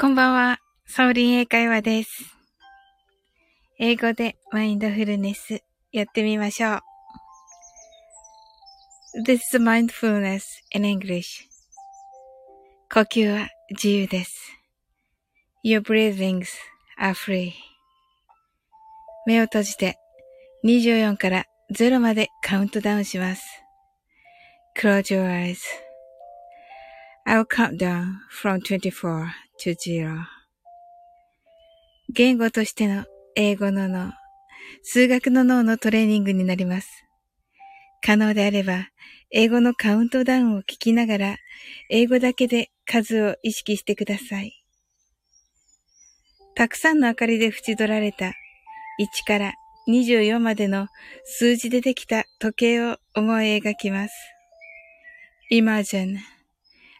こんばんは、サオリン英会話です。英語でマインドフルネスやってみましょう。This is mindfulness in English. 呼吸は自由です。Your breathings are free. 目を閉じて24から0までカウントダウンします。Close your eyes. I'll count down from 24 to 0. 言語としての英語の脳、数学の脳のトレーニングになります。可能であれば、英語のカウントダウンを聞きながら、英語だけで数を意識してください。たくさんの明かりで縁取られた1から24までの数字でできた時計を思い描きます。Imagine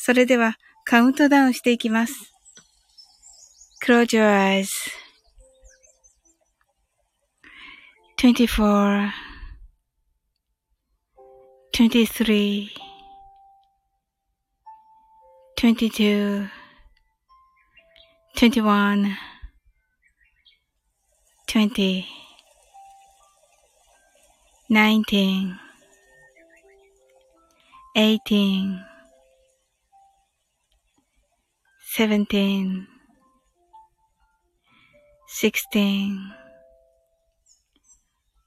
それではカウントダウンしていきます。Close your eyes. 24 23 22 21 20 19 18 17 16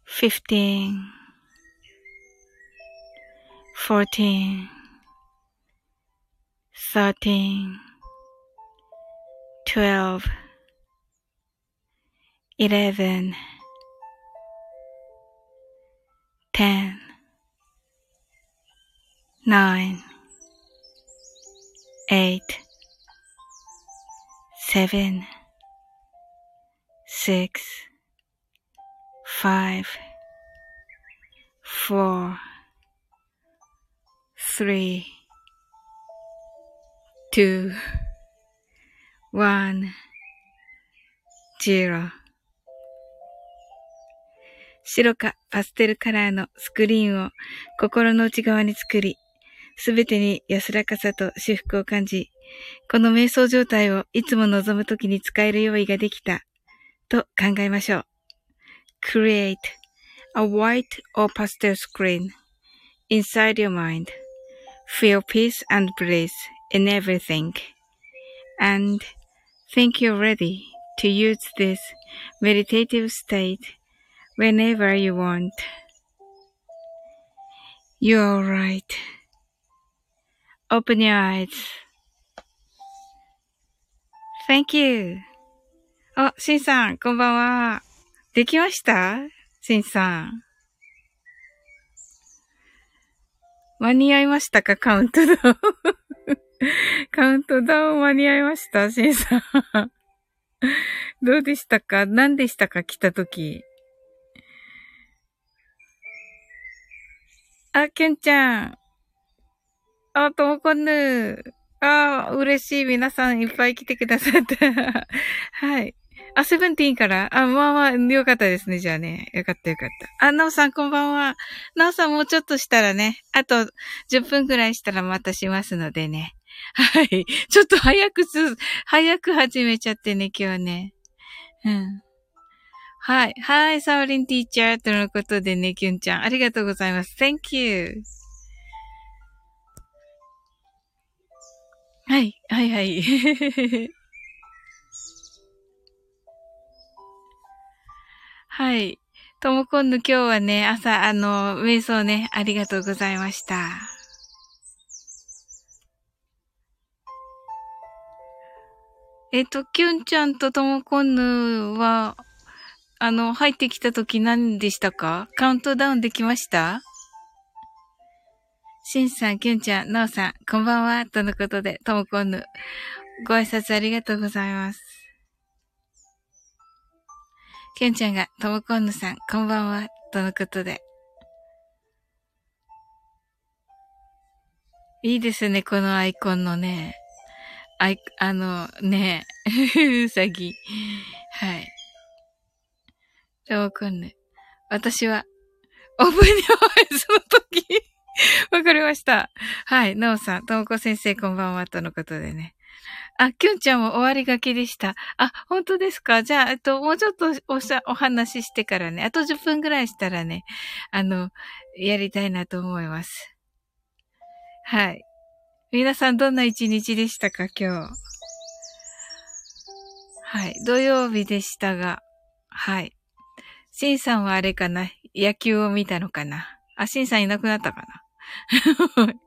15 14 13 12 11 10 9 8 seven, six, five, four, three, two, one, zero. 白かパステルカラーのスクリーンを心の内側に作り、すべてに安らかさと至福を感じ、この瞑想状態をいつも望むときに使える用意ができた、と考えましょう。Create a white or pastel screen inside your mind. Feel peace and bliss in everything. And think you're ready to use this meditative state whenever you want. You're right. Open your eyes. Thank you. あ、しんさん、こんばんは。できました？しんさん。間に合いましたか？カウントダウン。カウントダウン間に合いました？しんさん。どうでしたか？何でしたか？来たとき。あ、けんちゃん。あ、ともこんぬ。ああ、嬉しい。皆さんいっぱい来てくださった。はい。あ、セブンティーンから？あ、まあまあ、よかったですね。じゃあね。よかったよかった。あ、なおさんこんばんは。なおさんもうちょっとしたらね、あと10分くらいしたらまたしますのでね。はい。ちょっと早くす、早く始めちゃってね、今日ね。うん。はい。はい、サオリンティーチャーとのことでね、キュンちゃん。ありがとうございます。Thank you. はい、はい、はい。はい。ともこんぬ今日はね、朝、あの、瞑想ね、ありがとうございました。えっと、きゅんちゃんとともこんぬは、あの、入ってきた時何でしたか？カウントダウンできました？しんさん、きゅんちゃん、なおさん、こんばんは、とのことで、ともこんぬ。ご挨拶ありがとうございます。ケンちゃんが、ともこんぬさん、こんばんは、とのことで。いいですね、このアイコンのね。あい、あの、ねえうさぎ。はい。ともこんぬ。私は、オープンにお会いその時 わかりました。はい。なおさん、ともこ先生こんばんは、とのことでね。あ、きゅんちゃんも終わりがけでした。あ、本当ですか？じゃあ、えっと、もうちょっとおしゃ、お話ししてからね、あと10分ぐらいしたらね、あの、やりたいなと思います。はい。皆さんどんな一日でしたか？今日。はい。土曜日でしたが、はい。シンさんはあれかな？野球を見たのかな？あ、シンさんいなくなったかな？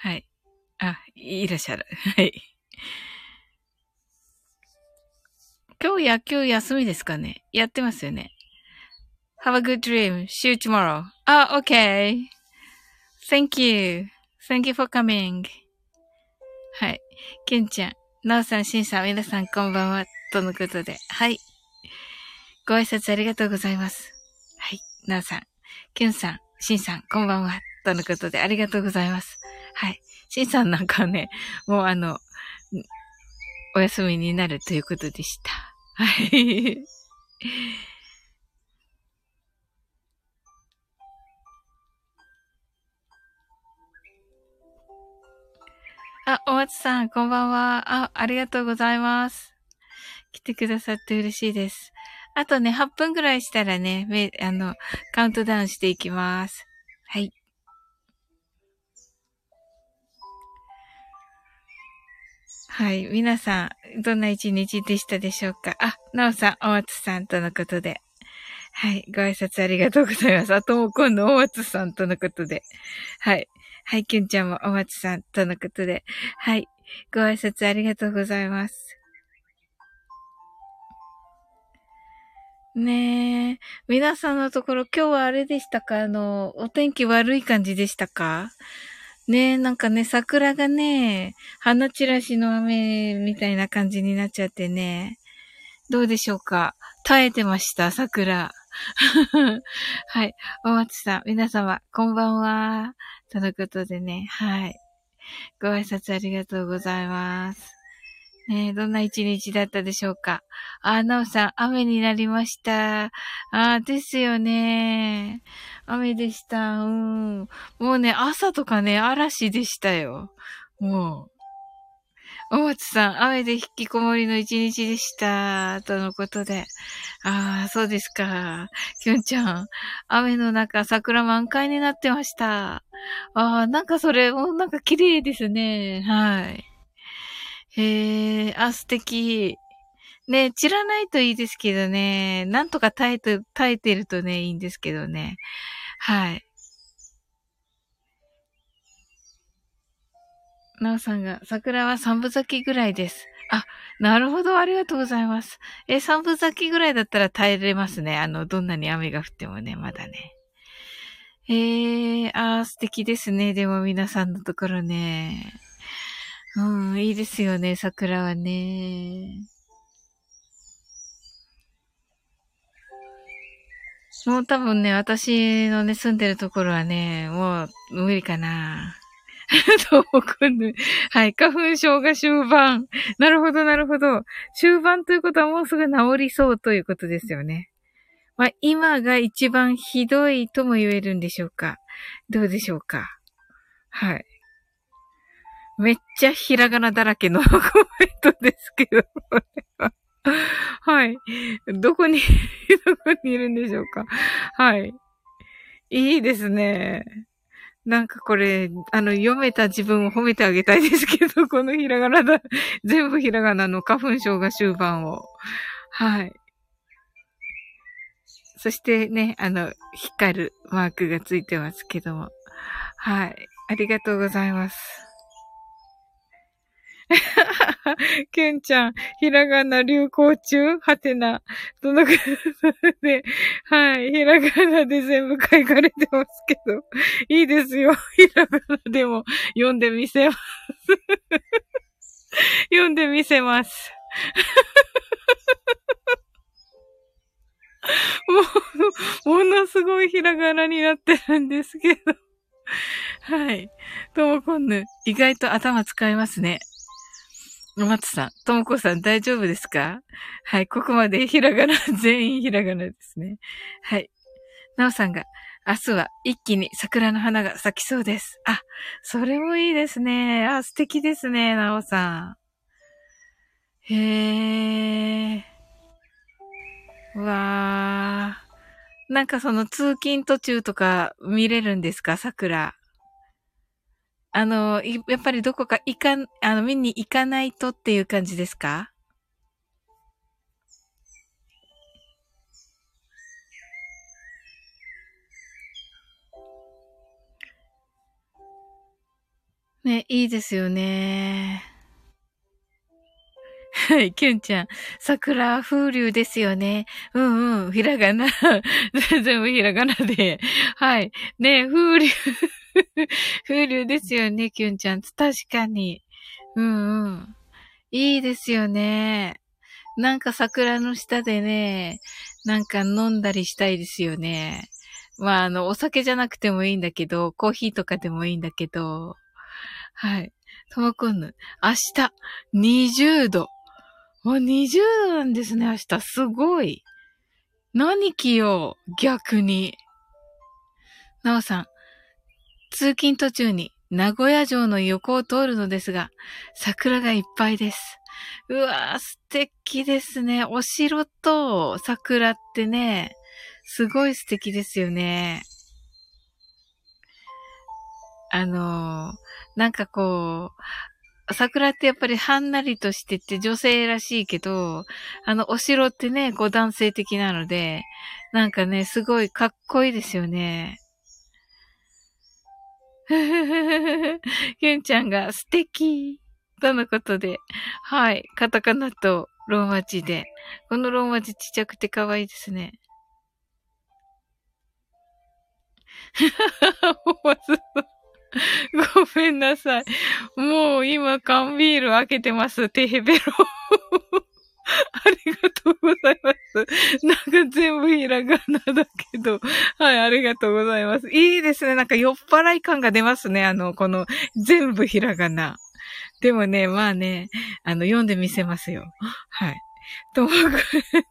はい。あ、いらっしゃる。はい。今日野球休みですかね？やってますよね。Have a good dream. See you tomorrow. あ、OK. Thank you. Thank you for coming. はい。ケンちゃん、ナオさん、シンさん、皆さんこんばんは。とのことで。はい。ご挨拶ありがとうございます。はい。ナオさん、ケンさん、シンさん、こんばんは。とのことで、ありがとうございます。はい。シンさんなんかね、もうあの、お休みになるということでした。はい。あ、お松さん、こんばんは。あ、ありがとうございます。来てくださって嬉しいです。あとね、8分ぐらいしたらね、め、あの、カウントダウンしていきます。はい。はい。皆さん、どんな一日でしたでしょうか？あ、なおさん、お松さんとのことで。はい。ご挨拶ありがとうございます。あとも今度、お松さんとのことで。はい。はい。きゅんちゃんもお松さんとのことで。はい。ご挨拶ありがとうございます。ねえ。皆さんのところ、今日はあれでしたか？あの、お天気悪い感じでしたか？ねえ、なんかね、桜がね、花散らしの雨みたいな感じになっちゃってね。どうでしょうか？耐えてました、桜。はい。お松さん、皆様、こんばんは。とのことでね、はい。ご挨拶ありがとうございます。ねどんな一日だったでしょうか？あ、なおさん、雨になりました。あ、ですよね。雨でした。うん。もうね、朝とかね、嵐でしたよ。もう。お松さん、雨で引きこもりの一日でした。とのことで。ああ、そうですか。きゅんちゃん、雨の中、桜満開になってました。ああ、なんかそれ、もうなんか綺麗ですね。はい。へえ、あ、素敵。ね、散らないといいですけどね。なんとか耐えて、耐えてるとね、いいんですけどね。はい。なおさんが、桜は三分咲きぐらいです。あ、なるほど、ありがとうございます。え、三分咲きぐらいだったら耐えれますね。あの、どんなに雨が降ってもね、まだね。ええー、あー、素敵ですね。でも皆さんのところね。うん、いいですよね、桜はね。もう多分ね、私のね、住んでるところはね、もう無理か な。はい。花粉症が終盤。なるほど、なるほど。終盤ということはもうすぐ治りそうということですよね。まあ、今が一番ひどいとも言えるんでしょうか。どうでしょうか。はい。めっちゃひらがなだらけのコメントですけど、これは。はい。どこに、どこにいるんでしょうか。はい。いいですね。なんかこれ、あの、読めた自分を褒めてあげたいですけど、このひらがなだ、全部ひらがなの花粉症が終盤を。はい。そしてね、あの、光るマークがついてますけども。はい。ありがとうございます。ケンちゃん、ひらがな流行中？はてな。そので、はい、ひらがなで全部書かれてますけど、いいですよ。ひらがなでも読んでみせます。読んでみせます。もう、ものすごいひらがなになってるんですけど。はい。ともこんぬ、意外と頭使いますね。松さん、ともこさん大丈夫ですか？はい、ここまでひらがな、全員ひらがなですね。はい。なおさんが、明日は一気に桜の花が咲きそうです。あ、それもいいですね。あ、素敵ですね、なおさん。へえ。わー。なんかその通勤途中とか見れるんですか？桜。あの、やっぱりどこか行かん、あの、見に行かないとっていう感じですか？ね、いいですよね。はい、キュンちゃん。桜風流ですよね。うんうん。ひらがな。全部ひらがなで。はい。ね、風流 風流ですよね、キュンちゃん。確かに。うんうん。いいですよね。なんか桜の下でね、なんか飲んだりしたいですよね。まあ、あの、お酒じゃなくてもいいんだけど、コーヒーとかでもいいんだけど、はい。ともこんぬ、明日、20度。もう20度なんですね、明日。すごい。何着よう、逆に。なおさん、通勤途中に名古屋城の横を通るのですが、桜がいっぱいです。うわぁ、素敵ですね。お城と桜ってね、すごい素敵ですよね。あのー、なんかこう、桜ってやっぱりはんなりとしてて女性らしいけど、あの、お城ってね、こう男性的なので、なんかね、すごいかっこいいですよね。ふふふふゆんちゃんが素敵とのことで、はい、カタカナとローマ字で、このローマ字ちっちゃくて可愛いですね。ごめんなさい。もう今缶ビール開けてます。テヘベロ。ありがとうございます。なんか全部ひらがなだけど。はい、ありがとうございます。いいですね。なんか酔っ払い感が出ますね。あの、この全部ひらがな。でもね、まあね、あの、読んでみせますよ。はい。ともく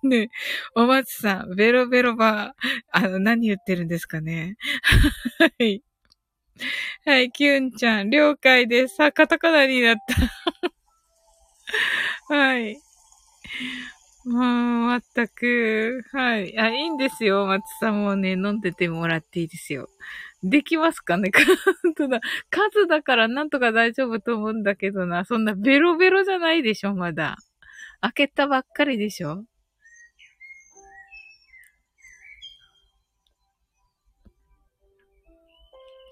ね、お松さん、ベロベロバあの、何言ってるんですかね。はい。はい、キュンちゃん、了解です。あ、カタカナになった。はい。もう、まったく。はい。あ、いいんですよ。松さんもね、飲んでてもらっていいですよ。できますかね？だ。数だからなんとか大丈夫と思うんだけどな。そんなベロベロじゃないでしょ、まだ。開けたばっかりでしょ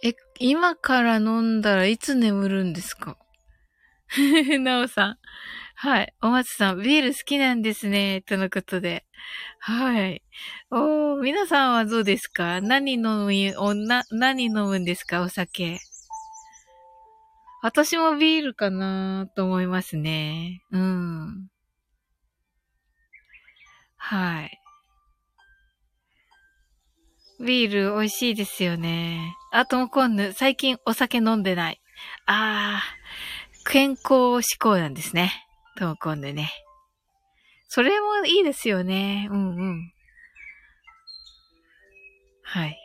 え、今から飲んだらいつ眠るんですか？なおさん。はい。お松さん、ビール好きなんですね。とのことで。はい。おー、皆さんはどうですか？何飲む、おな、何飲むんですか？お酒。私もビールかなと思いますね。うん。はい。ビール美味しいですよね。あともこんぬ、最近お酒飲んでない。あー、健康志向なんですね。ともこんぬね。それもいいですよね。うんうん。はい。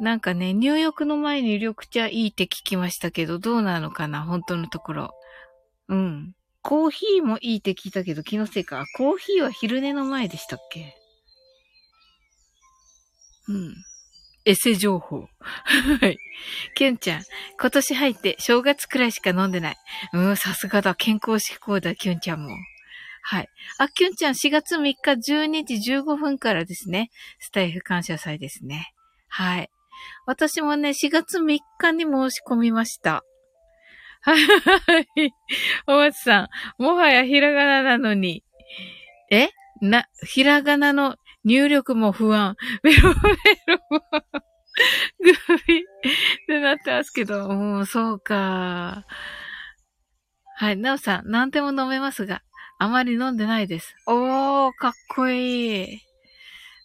なんかね、入浴の前に緑茶いいって聞きましたけど、どうなのかな本当のところ。うん。コーヒーもいいって聞いたけど、気のせいか。コーヒーは昼寝の前でしたっけ？うん。エセ情報。はい。キュンちゃん、今年入って正月くらいしか飲んでない。うん、さすがだ。健康志向だ、キュンちゃんも。はい。あ、キュンちゃん4月3日12時15分からですね。スタイフ感謝祭ですね。はい。私もね、4月3日に申し込みました。はい。お松さん、もはやひらがななのに。え？な、ひらがなの入力も不安。ベロベロもグビってなってますけど、もうそうか。はい。なおさん、何でも飲めますが、あまり飲んでないです。おー、かっこいい。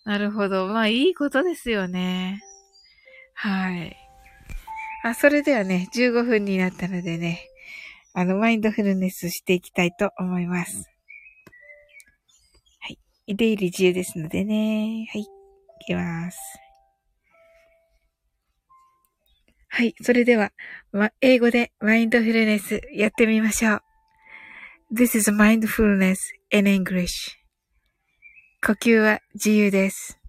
なるほど。まあ、いいことですよね。はい。あ、それではね、15分になったのでね、あの、マインドフルネスしていきたいと思います。出入り自由ですのでね。はい。いきます。はい。それでは、ま、英語でマインドフルネスやってみましょう。This is mindfulness in English. 呼吸は自由です。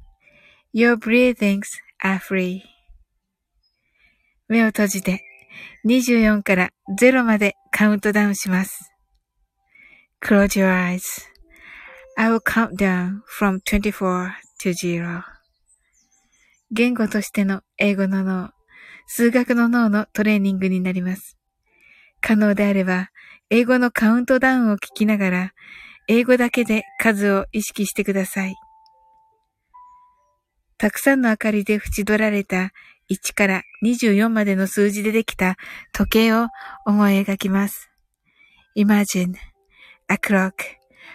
Your breathings are free. 目を閉じて24から0までカウントダウンします。Close your eyes. I will count down from 24 to 0. 言語としての英語の脳、数学の脳のトレーニングになります。可能であれば、英語のカウントダウンを聞きながら、英語だけで数を意識してください。たくさんの明かりで縁取られた1から24までの数字でできた時計を思い描きます。Imagine a clock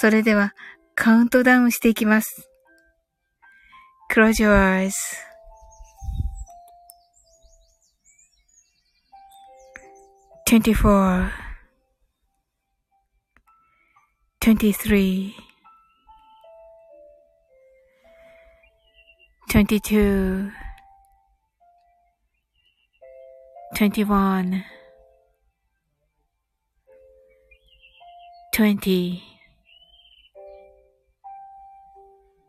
それではカウントダウンしていきます。Close your eyes. Twenty-four, twenty-three, twenty-two, twenty-one, twenty,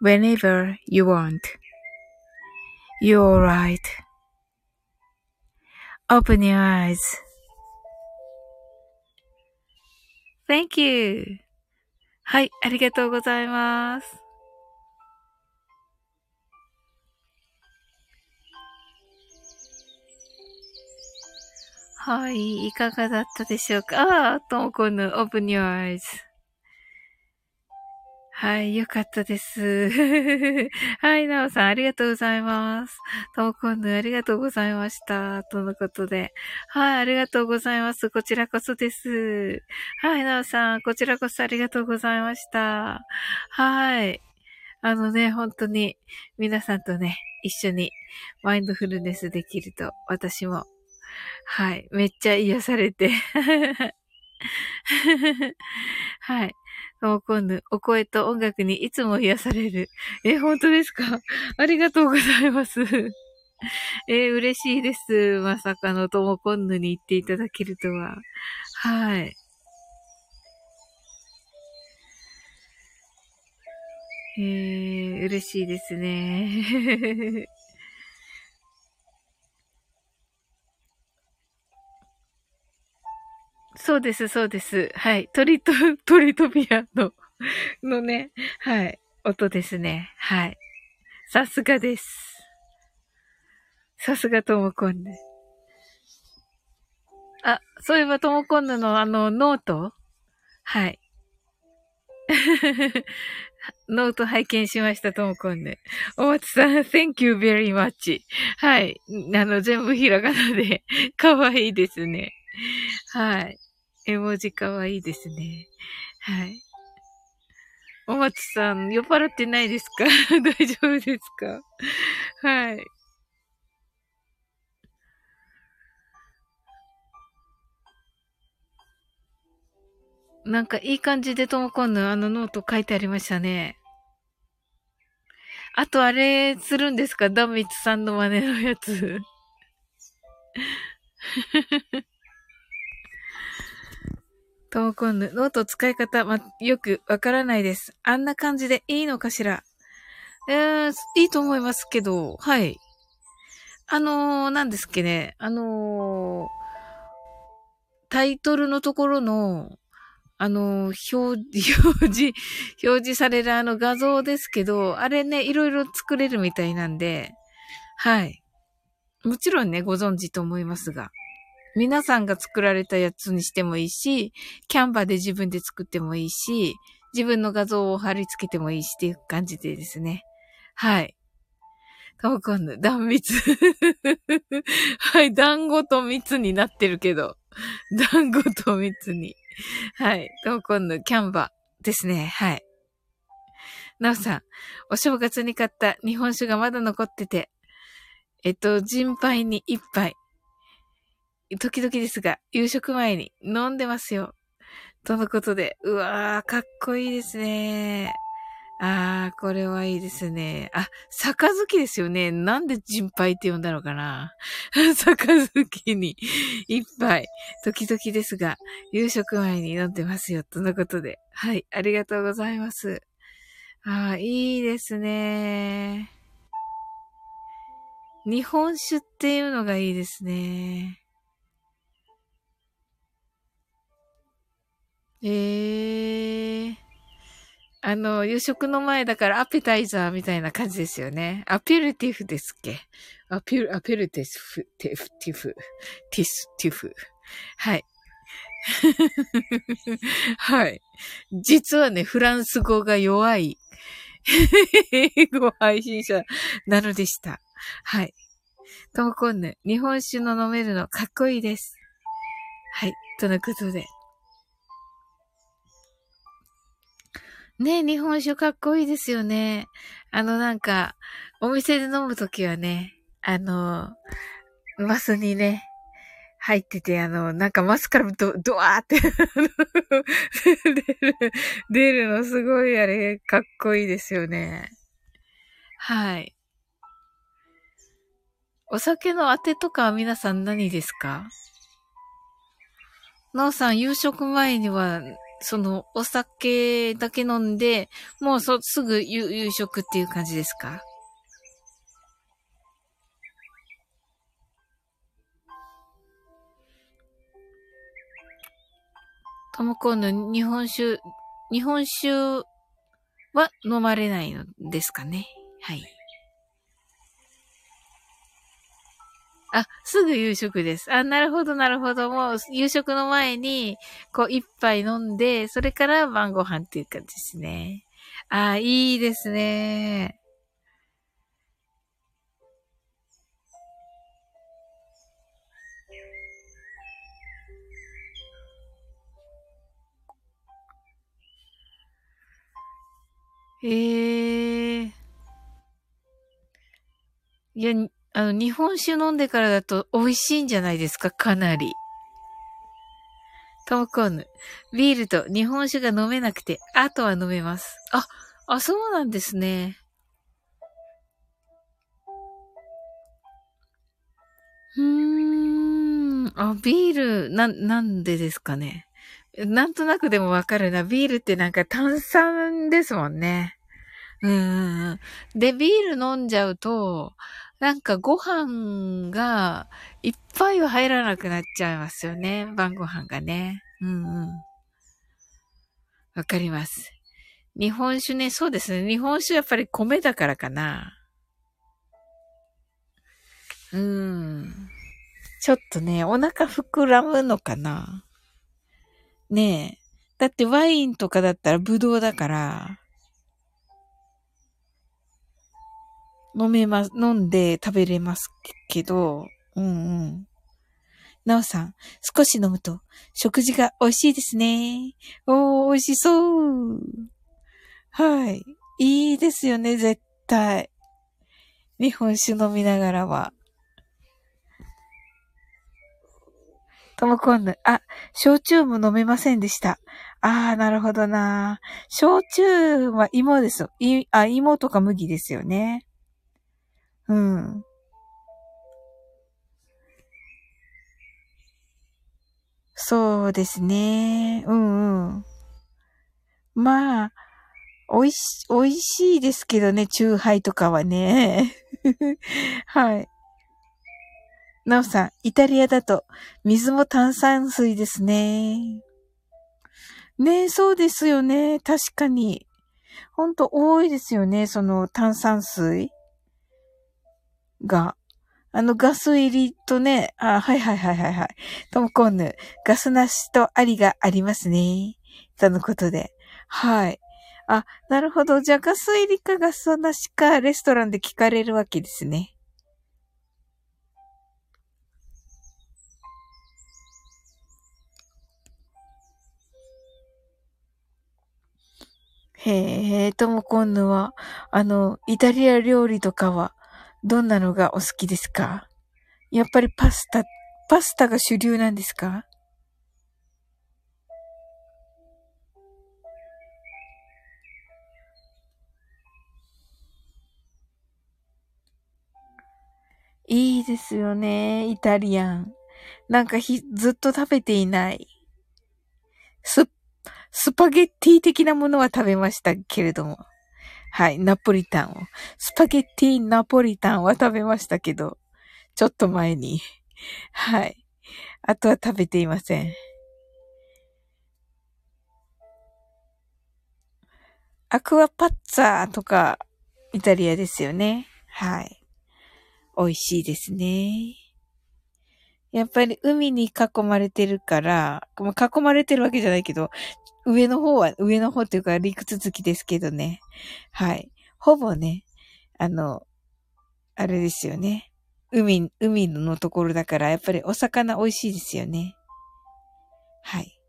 whenever you want. You're right. Open your eyes. Thank you. はい、ありがとうございます。はい、いかがだったでしょうかああ、ともこぬ、open your eyes. はい、よかったです。はい、なおさん、ありがとうございます。ともこぬ、ありがとうございました。とのことで。はい、ありがとうございます。こちらこそです。はい、なおさん、こちらこそありがとうございました。はい。あのね、本当に、皆さんとね、一緒にマインドフルネスできると、私もはい。めっちゃ癒されて。はい。もう今度、お声と音楽にいつも癒される。え、本当ですか？ありがとうございます。えー、嬉しいです。まさかのともこんぬに言っていただけるとは。はい。えー、嬉しいですね。そうです、そうです。はい。鳥と、鳥とピアノのね、はい。音ですね。はい。さすがです。さすがともこんぬ。あ、そういえばともこんぬのあの、ノート？はい。ノート拝見しました、ともこんぬ。お松さん、thank you very much. はい。あの、全部ひらがなで、かわいいですね。はい。絵文字かわいいですね。はい。お松さん、酔っ払ってないですか？大丈夫ですか？はい。なんかいい感じでともこんのあのノート書いてありましたね。あとあれするんですか？ダミツさんの真似のやつ。ともこんぬ、ノート使い方、ま、よくわからないです。あんな感じでいいのかしら？えー、いいと思いますけど、はい。あのー、なんですっけね、あのー、タイトルのところの、あのー、表、表示、表示されるあの画像ですけど、あれね、いろいろ作れるみたいなんで、はい。もちろんね、ご存知と思いますが。皆さんが作られたやつにしてもいいし、キャンバーで自分で作ってもいいし、自分の画像を貼り付けてもいいしっていう感じでですね。はい。わかんない。断蜜。はい。団子と蜜になってるけど。団子と蜜に。はい。わかんない。キャンバーですね。はい。なおさん、お正月に買った日本酒がまだ残ってて、えっと、人杯に一杯。時々ですが、夕食前に飲んでますよ。とのことで、うわー、かっこいいですね。あー、これはいいですね。あ、杯ですよね。なんで人杯って呼んだのかな 杯に一杯。時々ですが、夕食前に飲んでますよ。とのことで。はい、ありがとうございます。あー、いいですね。日本酒っていうのがいいですね。ええー。あの、夕食の前だからアペタイザーみたいな感じですよね。アペルティフですっけ？アペル、アペルティフ、ティフ、ティフ、ティス、ティフ。はい。はい。実はね、フランス語が弱い英語配信者なのでした。はい。ともこんぬ、日本酒の飲めるのかっこいいです。はい。とのことで。ね日本酒かっこいいですよね。あのなんか、お店で飲むときはね、あの、マスにね、入ってて、あの、なんかマスからド、ドワーって 出る、出るのすごいあれ、かっこいいですよね。はい。お酒のあてとかは皆さん何ですか？なおさん、夕食前にはその、お酒だけ飲んで、もうそ、すぐ夕夕食っていう感じですか？ともこの日本酒、日本酒は飲まれないのですかね？はい。あ、すぐ夕食です。あ、なるほど、なるほど。もう、夕食の前に、こう、一杯飲んで、それから晩ご飯っていう感じですね。あ、いいですね。ええー。いや、あの、日本酒飲んでからだと美味しいんじゃないですか？かなり。トムコーヌ。ビールと日本酒が飲めなくて、あとは飲めます。あ、あ、そうなんですね。うんあ、ビール、な、なんでですかね。なんとなくでもわかるな。ビールってなんか炭酸ですもんね。うん。で、ビール飲んじゃうと、なんかご飯がいっぱいは入らなくなっちゃいますよね。晩ご飯がね。うんうん。わかります。日本酒ね、そうですね。日本酒やっぱり米だからかな。うん。ちょっとね、お腹膨らむのかな。ねえ。だってワインとかだったらブドウだから、飲めます、飲んで食べれますけど、うんうん。なおさん、少し飲むと食事が美味しいですね。おー、美味しそう。はい。いいですよね、絶対。日本酒飲みながらは。ともこんぬ、あ、焼酎も飲めませんでした。ああ、なるほどな。焼酎は芋ですよ。い、あ、芋とか麦ですよね。うん。そうですね。うんうん。まあ、美味し、美味しいですけどね、チューハイとかはね。はい。なおさん、イタリアだと水も炭酸水ですね。ねそうですよね。確かに。ほんと多いですよね。その炭酸水が。あのガス入りとね、あ、はいはいはいはいはい。トムコンヌ、ガスなしとありがありますね。とのことで。はい。あ、なるほど。じゃあガス入りかガスなしかレストランで聞かれるわけですね。へえ、とも今度は、あの、イタリア料理とかは、どんなのがお好きですか？やっぱりパスタ、パスタが主流なんですか？いいですよね、イタリアン。なんかひ、ずっと食べていない。ス、スパゲッティ的なものは食べましたけれども。はい、ナポリタンを。スパゲッティナポリタンは食べましたけど、ちょっと前に。はい。あとは食べていません。アクアパッツァとか、イタリアですよね。はい。美味しいですね。やっぱり海に囲まれてるから、囲まれてるわけじゃないけど、上の方は、上の方っていうか陸続きですけどね。はい。ほぼね、あの、あれですよね。海、海のところだから、やっぱりお魚美味しいですよね。はい。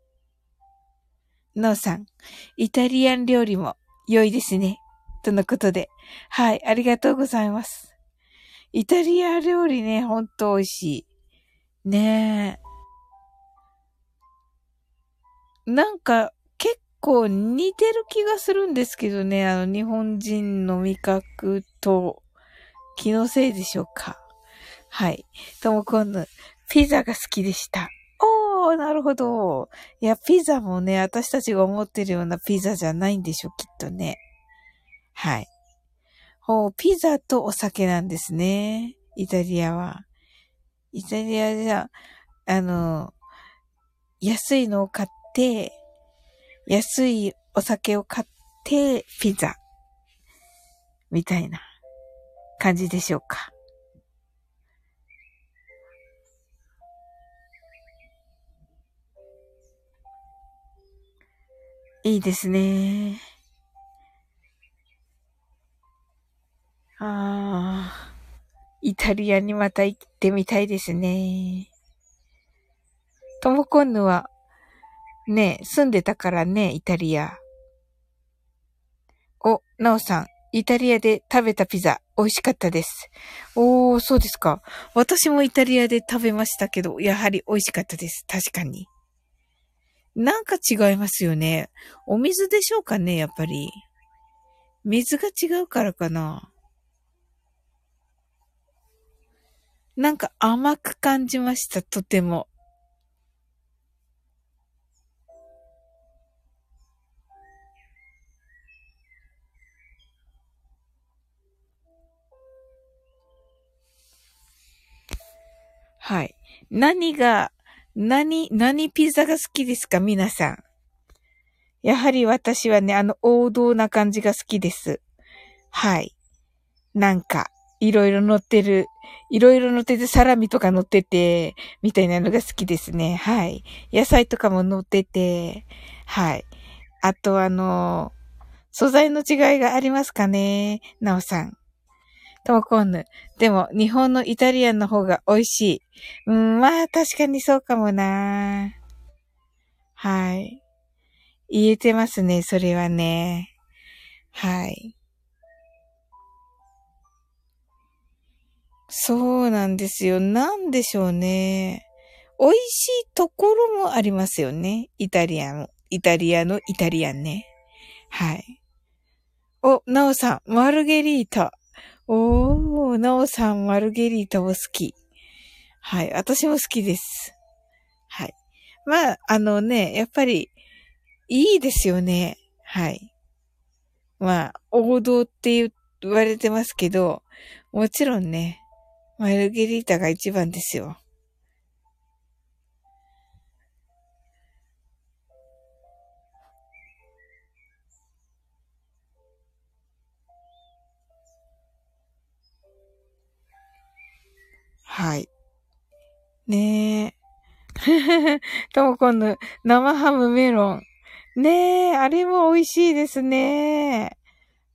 のうさん、イタリアン料理も良いですね。とのことで。はい、ありがとうございます。イタリア料理ね、ほんと美味しい。ねえ。なんか、構似てる気がするんですけどね、あの、日本人の味覚と、気のせいでしょうか。はい。とも今度、ピザが好きでした。おー、なるほど。いや、ピザもね、私たちが思ってるようなピザじゃないんでしょ、きっとね。はい。ほう、ピザとお酒なんですね。イタリアは。イタリアじゃ、あの、安いのを買って、安いお酒を買って、ピザ。みたいな感じでしょうか。いいですね。ああ、イタリアにまた行ってみたいですね。トモコンヌは、ね、住んでたからね、イタリア。お、ナオさん、イタリアで食べたピザ、美味しかったです。おー、そうですか。私もイタリアで食べましたけど、やはり美味しかったです。確かに。なんか違いますよね。お水でしょうかね、やっぱり。水が違うからかな。なんか甘く感じました、とても。はい。何が、何、何ピザが好きですか？皆さん。やはり私はね、あの王道な感じが好きです。はい。なんか、いろいろ乗ってる、いろいろ乗ってて、サラミとか乗ってて、みたいなのが好きですね。はい。野菜とかも乗ってて、はい。あとあの、素材の違いがありますかね？なおさん。トモコンヌ。でも、日本のイタリアンの方が美味しい。うん、まあ、確かにそうかもな。はい。言えてますね、それはね。はい。そうなんですよ。なんでしょうね。美味しいところもありますよね。イタリアン。イタリアのイタリアンね。はい。お、なおさん、マルゲリータ。おー、なおさん、マルゲリータを好き。はい。私も好きです。はい。まあ、あのね、やっぱり、いいですよね。はい。まあ、王道って言われてますけど、もちろんね、マルゲリータが一番ですよ。はい。ねえ。とも今度、生ハムメロン。ねえ、あれも美味しいですね。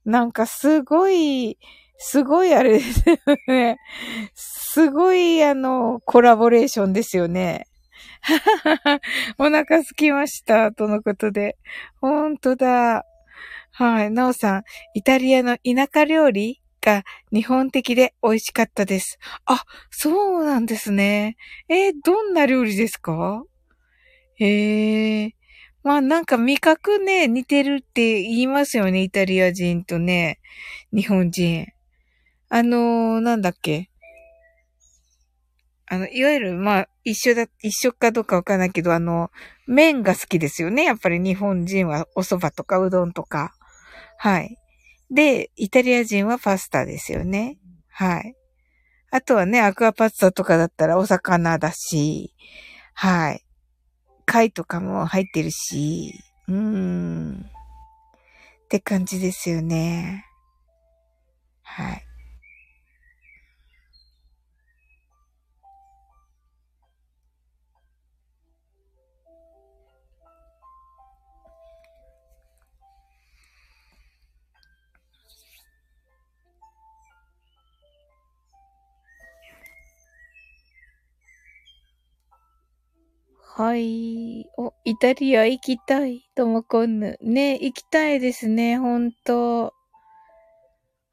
なんかすごい、すごいあれですよね。すごいあの、コラボレーションですよね。お腹すきました。とのことで。ほんとだ。はい。なおさん、イタリアの田舎料理？が日本的で美味しかったです。あ、そうなんですね。えー、どんな料理ですか？へえ。まあなんか味覚ね、似てるって言いますよね。イタリア人とね、日本人。あのー、なんだっけ？あの、いわゆる、まあ、一緒だ、一緒かどうかわかんないけど、あの、麺が好きですよね。やっぱり日本人はお蕎麦とかうどんとか。はい。で、イタリア人はパスタですよね。はい。あとはね、アクアパスタとかだったらお魚だし、はい。貝とかも入ってるし、うーん。って感じですよね。はい。はい。お、イタリア行きたい。ともこんぬ。ね、行きたいですね、ほんと。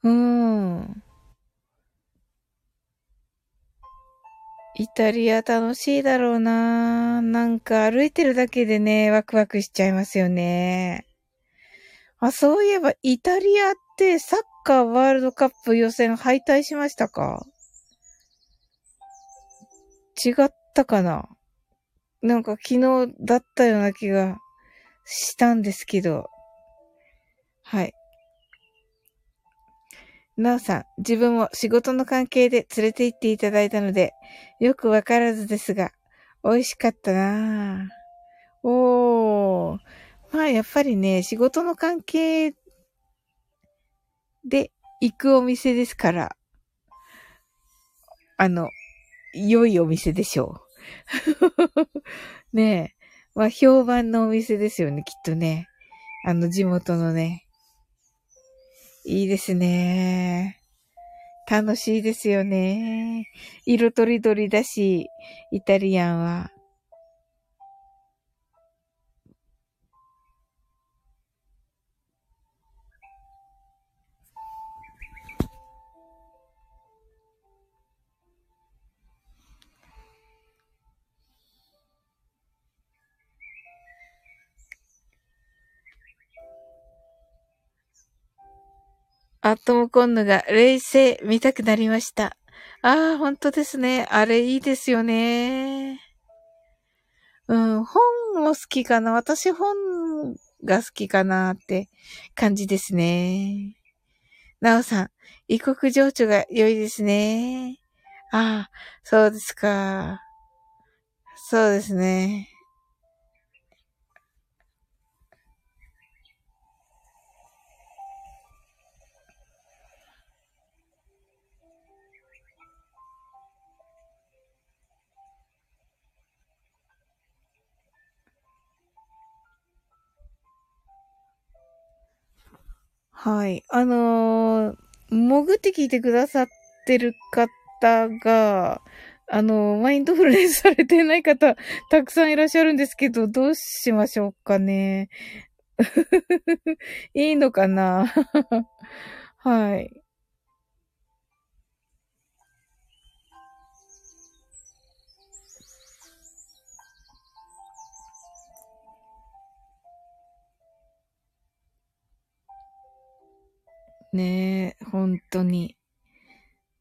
うん。イタリア楽しいだろうななんか歩いてるだけでね、ワクワクしちゃいますよね。あ、そういえばイタリアってサッカーワールドカップ予選敗退しましたか？違ったかな？なんか昨日だったような気がしたんですけど。はい。なおさん、自分も仕事の関係で連れて行っていただいたので、よくわからずですが、美味しかったなぁ。おー。まあやっぱりね、仕事の関係で行くお店ですから、あの、良いお店でしょう。ねえ。まあ、評判のお店ですよね、きっとね。あの、地元のね。いいですね。楽しいですよね。色とりどりだし、イタリアンは。アトムコンヌが冷静見たくなりました。ああ、本当ですね。あれいいですよね。うん、本も好きかな。私本が好きかなって感じですね。なおさん、異国情緒が良いですね。ああ、そうですか。そうですね。はい。あのー、潜って聞いてくださってる方が、あの、マインドフルネスされてない方、たくさんいらっしゃるんですけど、どうしましょうかね。いいのかなはい。ねえ、本当に。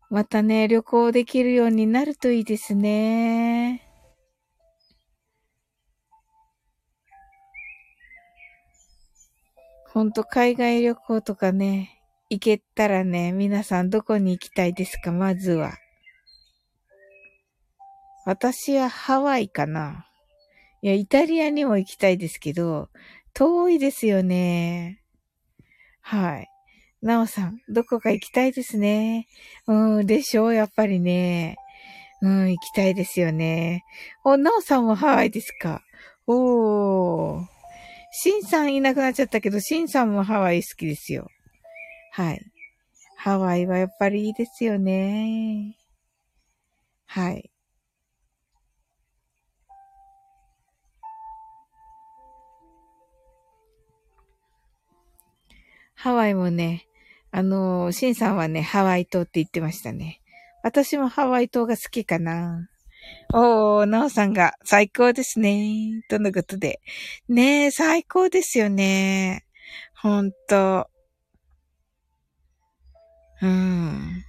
またね、旅行できるようになるといいですね。ほんと海外旅行とかね、行けたらね、皆さんどこに行きたいですかまずは。私はハワイかな。いや、イタリアにも行きたいですけど、遠いですよね。はい。なおさん、どこか行きたいですね。うん、でしょう、やっぱりね。うん、行きたいですよね。お、なおさんもハワイですか？おー。シンさんいなくなっちゃったけど、シンさんもハワイ好きですよ。はい。ハワイはやっぱりいいですよね。はい。ハワイもね、あの、シンさんはね、ハワイ島って言ってましたね。私もハワイ島が好きかな。おー、ナオさんが最高ですね。とのことで。ねえ、最高ですよね。ほんと。うん。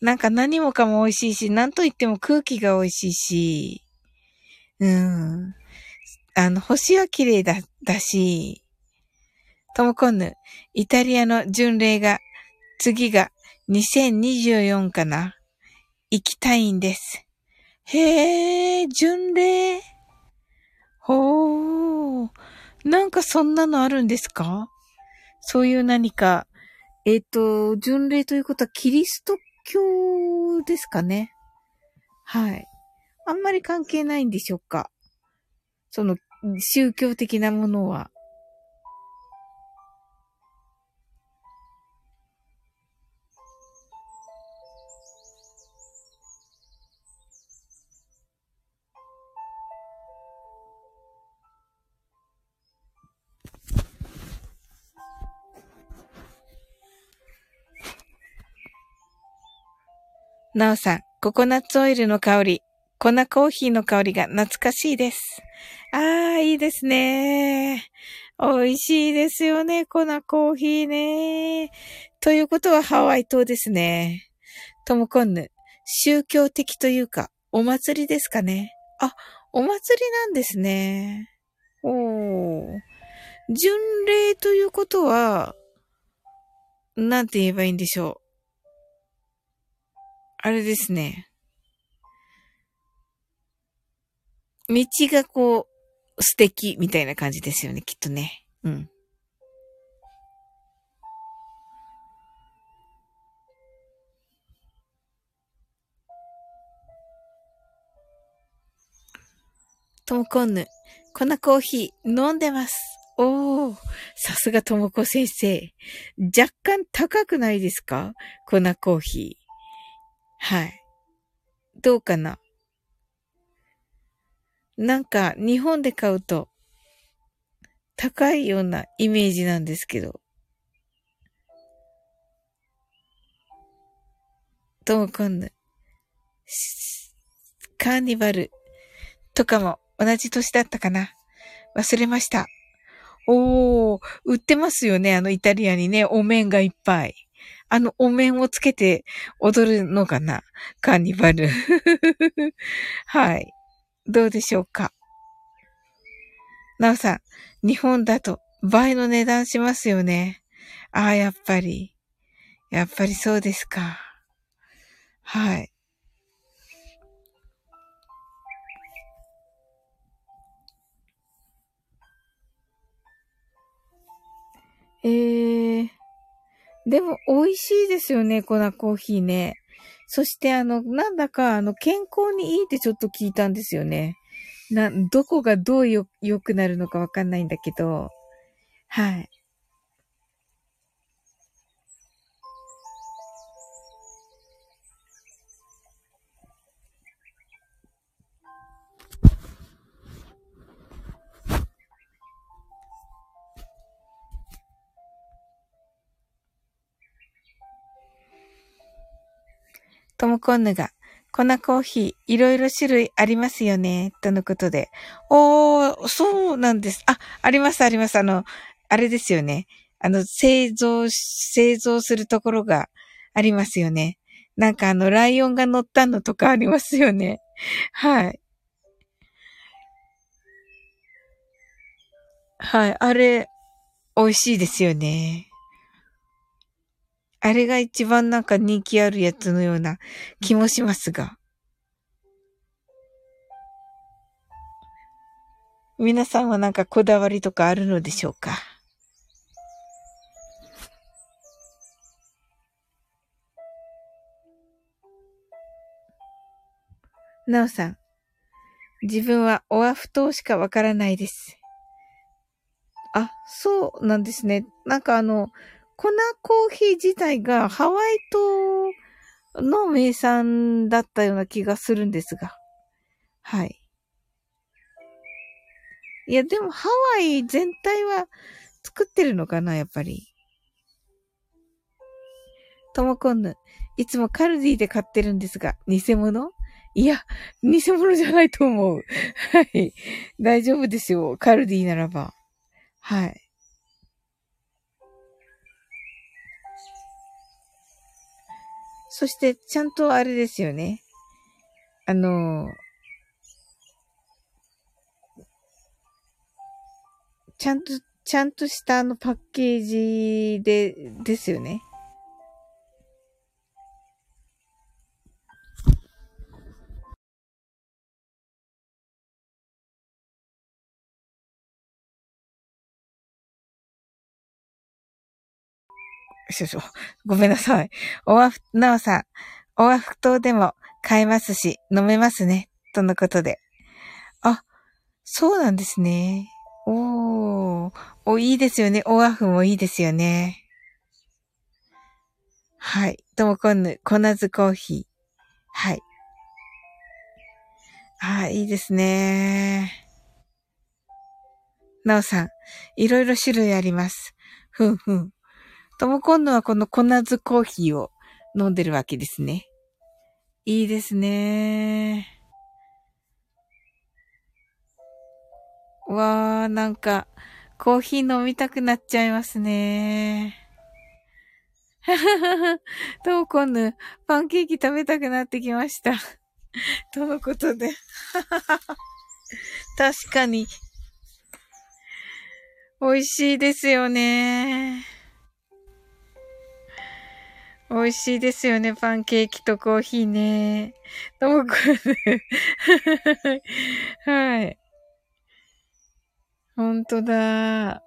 なんか何もかも美味しいし、なんと言っても空気が美味しいし、うん。あの、星は綺麗だ、だし、トムコンヌ、イタリアの巡礼が、次が2024かな行きたいんです。へえ、巡礼ほー。なんかそんなのあるんですか？そういう何か、えっ、ー、と、巡礼ということはキリスト教ですかね？はい。あんまり関係ないんでしょうか？その、宗教的なものは。なおさん、ココナッツオイルの香り、粉コーヒーの香りが懐かしいです。ああ、いいですね。美味しいですよね、粉コーヒーね。ということはハワイ島ですね。ともこんぬ、宗教的というか、お祭りですかね。あ、お祭りなんですね。おー。巡礼ということは、なんて言えばいいんでしょう。あれですね。道がこう、素敵みたいな感じですよね、きっとね。うん。ともこんぬ、粉コーヒー飲んでます。おー、さすがともこ先生。若干高くないですか？粉コーヒー。はい。どうかな？なんか、日本で買うと、高いようなイメージなんですけど。ともこんぬ。カーニバルとかも同じ年だったかな？忘れました。おー、売ってますよね。あのイタリアにね、お面がいっぱい。あの、お面をつけて踊るのかな？カーニバル。はい。どうでしょうか？なおさん、日本だと倍の値段しますよね。ああ、やっぱり。やっぱりそうですか。はい。えー。でも美味しいですよね、粉コーヒーね。そしてあの、なんだかあの、健康にいいってちょっと聞いたんですよね。な、どこがどうよ、良くなるのかわかんないんだけど。はい。トムコンヌが、粉コーヒー、いろいろ種類ありますよね、とのことで。おー、そうなんです。あ、あります、あります。あの、あれですよね。あの、製造、製造するところがありますよね。なんかあの、ライオンが乗ったのとかありますよね。はい。はい、あれ、美味しいですよね。あれが一番なんか人気あるやつのような気もしますが。皆さんはなんかこだわりとかあるのでしょうか？なおさん。自分はオアフ島しかわからないです。あ、そうなんですね。なんかあの、粉コーヒー自体がハワイ島の名産だったような気がするんですが。はい。いや、でもハワイ全体は作ってるのかな、やっぱり。ともこんぬ。いつもカルディで買ってるんですが、偽物？いや、偽物じゃないと思う。はい。大丈夫ですよ。カルディならば。はい。そして、ちゃんとあれですよね。あの、ちゃんと、ちゃんとしたあのパッケージで、ですよね。少々、ごめんなさい。おわふ、なおさん、おわふ糖でも買えますし、飲めますね。とのことで。あ、そうなんですね。おー。お、いいですよね。おわふもいいですよね。はい。ともこんぬ、粉酢コーヒー。はい。あ、いいですね。なおさん、いろいろ種類あります。ふんふん。とも今度はこの粉酢コーヒーを飲んでるわけですね。いいですね。わー、なんか、コーヒー飲みたくなっちゃいますね。はははとも今度、パンケーキ食べたくなってきました。とのことで。確かに。美味しいですよね。美味しいですよね、パンケーキとコーヒーね。ともこはい。ほんとだ。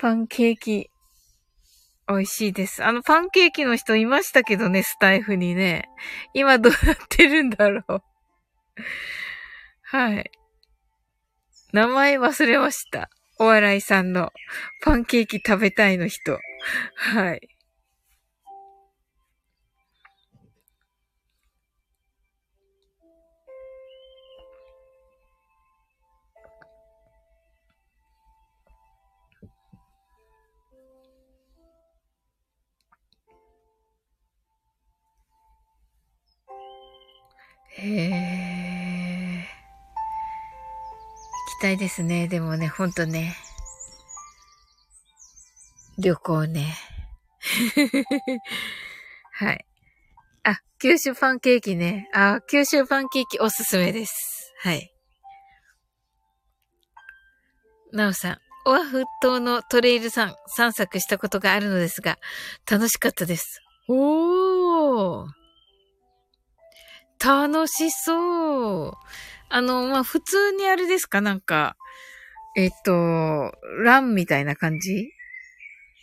パンケーキ、美味しいです。あの、パンケーキの人いましたけどね、スタイフにね。今どうなってるんだろう。はい。名前忘れました。お笑いさんのパンケーキ食べたいの人。はい。へえ。たいですね。でもね、ほんとね。旅行ね。はい。あ、九州パンケーキね。あ、九州パンケーキおすすめです。はい。なおさん、オアフ島のトレイルさん散策したことがあるのですが、楽しかったです。おー。楽しそう。あの、まあ、普通にあれですか？なんか、えっと、ランみたいな感じ？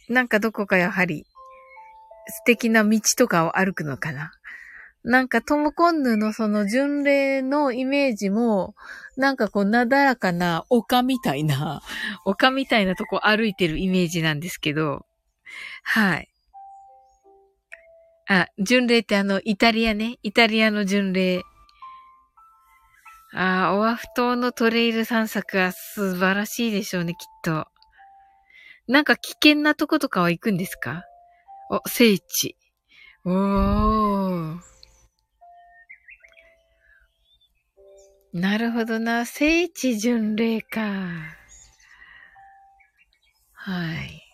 なんかどこかやはり素敵な道とかを歩くのかな？なんかトムコンヌのその巡礼のイメージも、なんかこうなだらかな丘みたいな、丘みたいなとこ歩いてるイメージなんですけど、はい。あ、巡礼ってあの、イタリアね？イタリアの巡礼。ああ、オアフ島のトレイル散策は素晴らしいでしょうね、きっと。なんか危険なとことかは行くんですか？お、聖地。おー。なるほどな。聖地巡礼か。はい。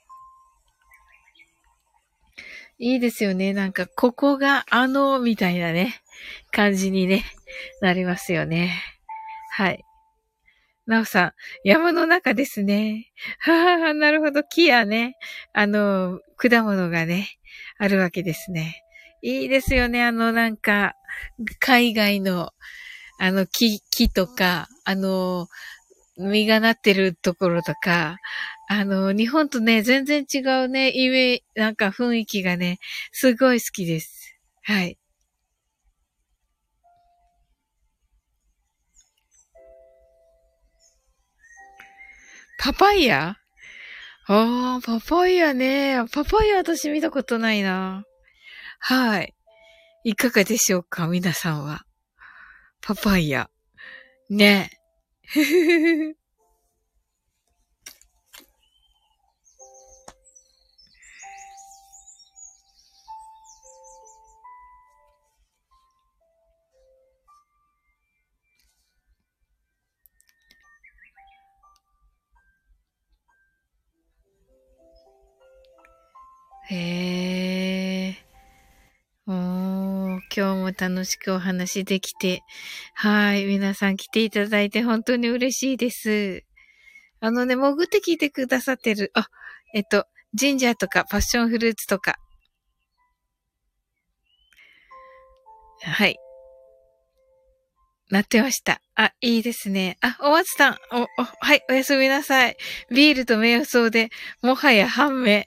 いいですよね。なんか、ここがあの、みたいなね、感じにね、なりますよね。はい。なおさん、山の中ですね。はあ、なるほど。木やね、あの、果物がね、あるわけですね。いいですよね。あの、なんか、海外の、あの、木、木とか、あの、実がなってるところとか、あの、日本とね、全然違うね、イメなんか雰囲気がね、すごい好きです。はい。パパイヤ？ああ、パパイヤね。パパイヤ私見たことないな。はい。いかがでしょうか皆さんは。パパイヤ。ね。ふふふへえ。おー、今日も楽しくお話できて。はい。皆さん来ていただいて本当に嬉しいです。あのね、潜って聞いてくださってる。あ、えっと、ジンジャーとかパッションフルーツとか。はい。なってました。あ、いいですね。あ、お松さん、お、お、はい、おやすみなさい。ビールと瞑想で、もはや判明。は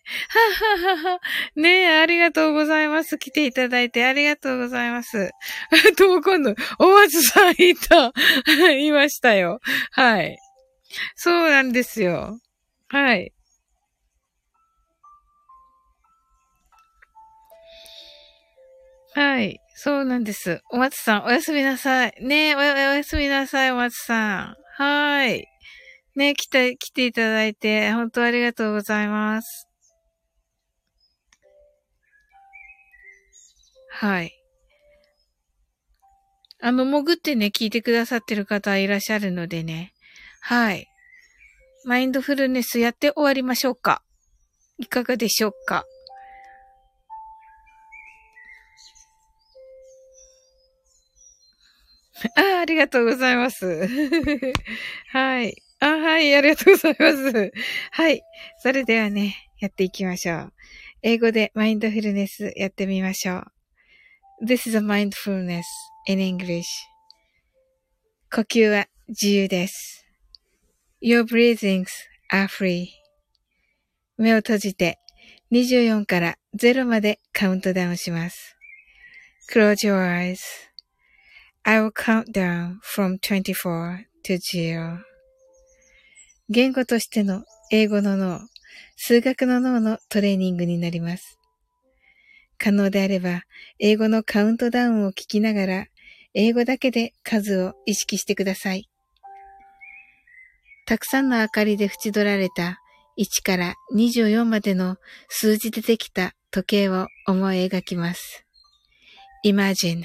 ははは。ねえ、ありがとうございます。来ていただいてありがとうございます。とも今度、お松さんいた。いましたよ。はい。そうなんですよ。はい。はい。そうなんです。お松さん、おやすみなさい。ねえ、おやすみなさい、お松さん。はい。ねえ、来て、来ていただいて、本当ありがとうございます。はい。あの、潜ってね、聞いてくださってる方いらっしゃるのでね。はい。マインドフルネスやって終わりましょうか。いかがでしょうか。あありがとうございます。はい。あはい、ありがとうございます。はい。それではね、やっていきましょう。英語でマインドフルネスやってみましょう。This is a mindfulness in English. 呼吸は自由です。Your breathings are free. 目を閉じて24から0までカウントダウンします。Close your eyes. I will count down from 24 to 0. 言語としての英語の脳、数学の脳のトレーニングになります。可能であれば、英語のカウントダウンを聞きながら、英語だけで数を意識してください。たくさんの明かりで縁取られた1から24までの数字でできた時計を思い描きます。Imagine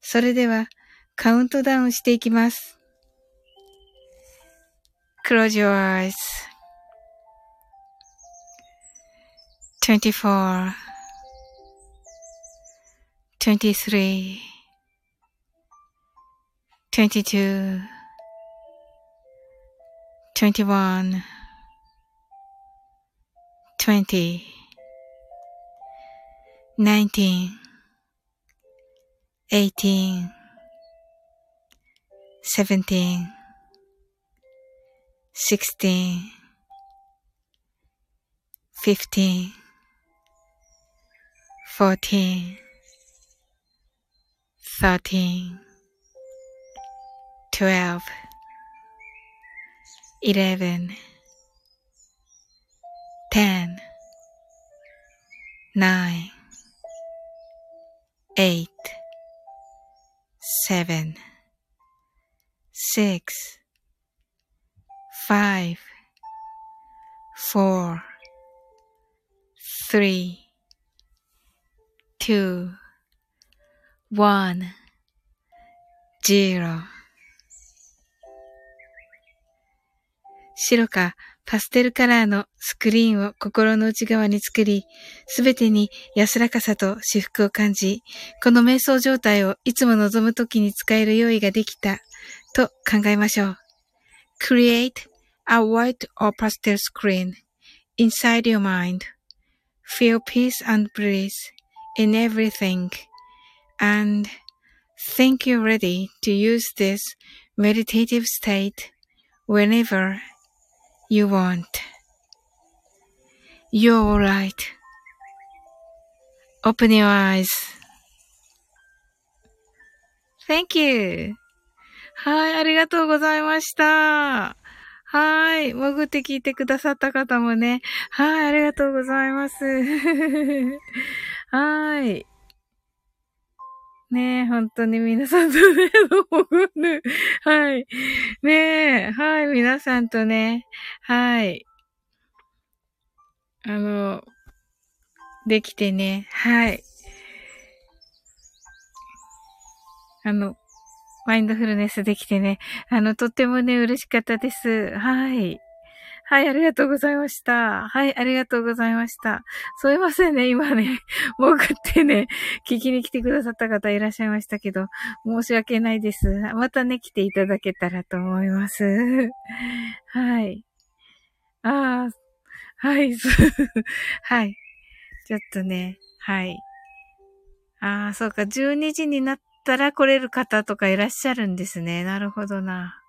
それではカウントダウンしていきます。Close your eyes. 24 23 22 21 20 19 18 17 16 15 14 13 12 11 10 9 8 7 6 5 4 3 2 1 0白かパステルカラーのスクリーンを心の内側に作り、すべてに安らかさと至福を感じ、この瞑想状態をいつも望む時に使える用意ができたと考えましょう。Create a white or pastel screen inside your mind. Feel peace and bliss in everything and think you're ready to use this meditative state whenever you want. You're alright. Open your eyes. Thank you. はい、ありがとうございました。はい。潜って聞いてくださった方もね。はい、ありがとうございます。はい。ねえ、本当に皆さんとね、潜る。はい。ねえ、はい、皆さんとね、はい。あの、できてね、はい。あの、マインドフルネスできてね、あの、とってもね、嬉しかったです。はい。はい、ありがとうございました。はい、ありがとうございました。すいませんね、今ね、潜ってね、聞きに来てくださった方いらっしゃいましたけど、申し訳ないです。またね、来ていただけたらと思います。はい。ああ、はい、はい。ちょっとね、はい。ああ、そうか、12時になったら来れる方とかいらっしゃるんですね。なるほどな。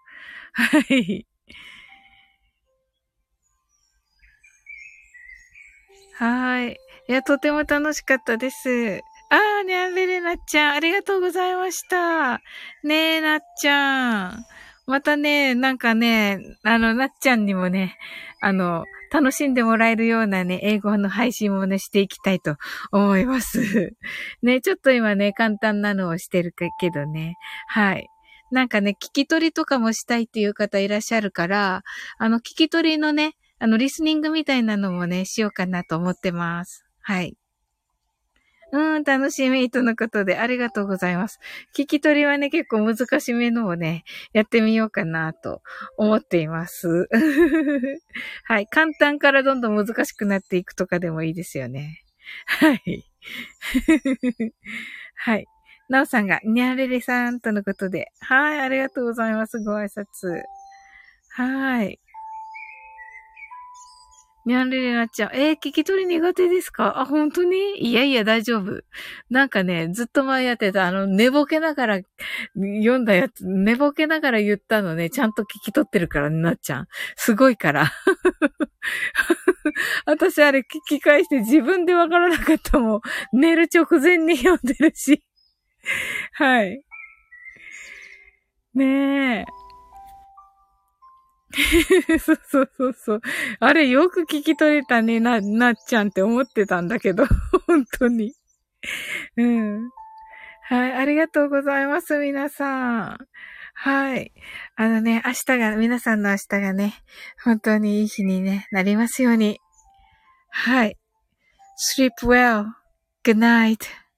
はい。はい。いや、とても楽しかったです。あー、にゃんべれなっちゃん、ありがとうございました。ねえ、なっちゃん。またね、なんかね、あの、なっちゃんにもね、あの、楽しんでもらえるようなね、英語の配信もね、していきたいと思います。ね、ちょっと今ね、簡単なのをしてるけどね。はい。なんかね、聞き取りとかもしたいっていう方いらっしゃるから、あの、聞き取りのね、あの、リスニングみたいなのもね、しようかなと思ってます。はい。うん、楽しみとのことで、ありがとうございます。聞き取りはね、結構難しめのをね、やってみようかなと思っています。はい。簡単からどんどん難しくなっていくとかでもいいですよね。はい。はい。なおさんが、にゃれれさんとのことで。はい、ありがとうございます。ご挨拶。はい。にゃんれれなっちゃん。えー、聞き取り苦手ですか？あ、本当に？いやいや、大丈夫。なんかね、ずっと前やってた、あの、寝ぼけながら読んだやつ、寝ぼけながら言ったのね、ちゃんと聞き取ってるから、なっちゃん。すごいから。私あれ聞き返して自分でわからなかったもん。寝る直前に読んでるし。はい。ねえ。そうそうそうそう。あれよく聞き取れたね、な、なっちゃんって思ってたんだけど、本当に。うん。はい、ありがとうございます、皆さん。はい。あのね、明日が、皆さんの明日がね、本当にいい日にね、なりますように。はい。sleep well. Good night.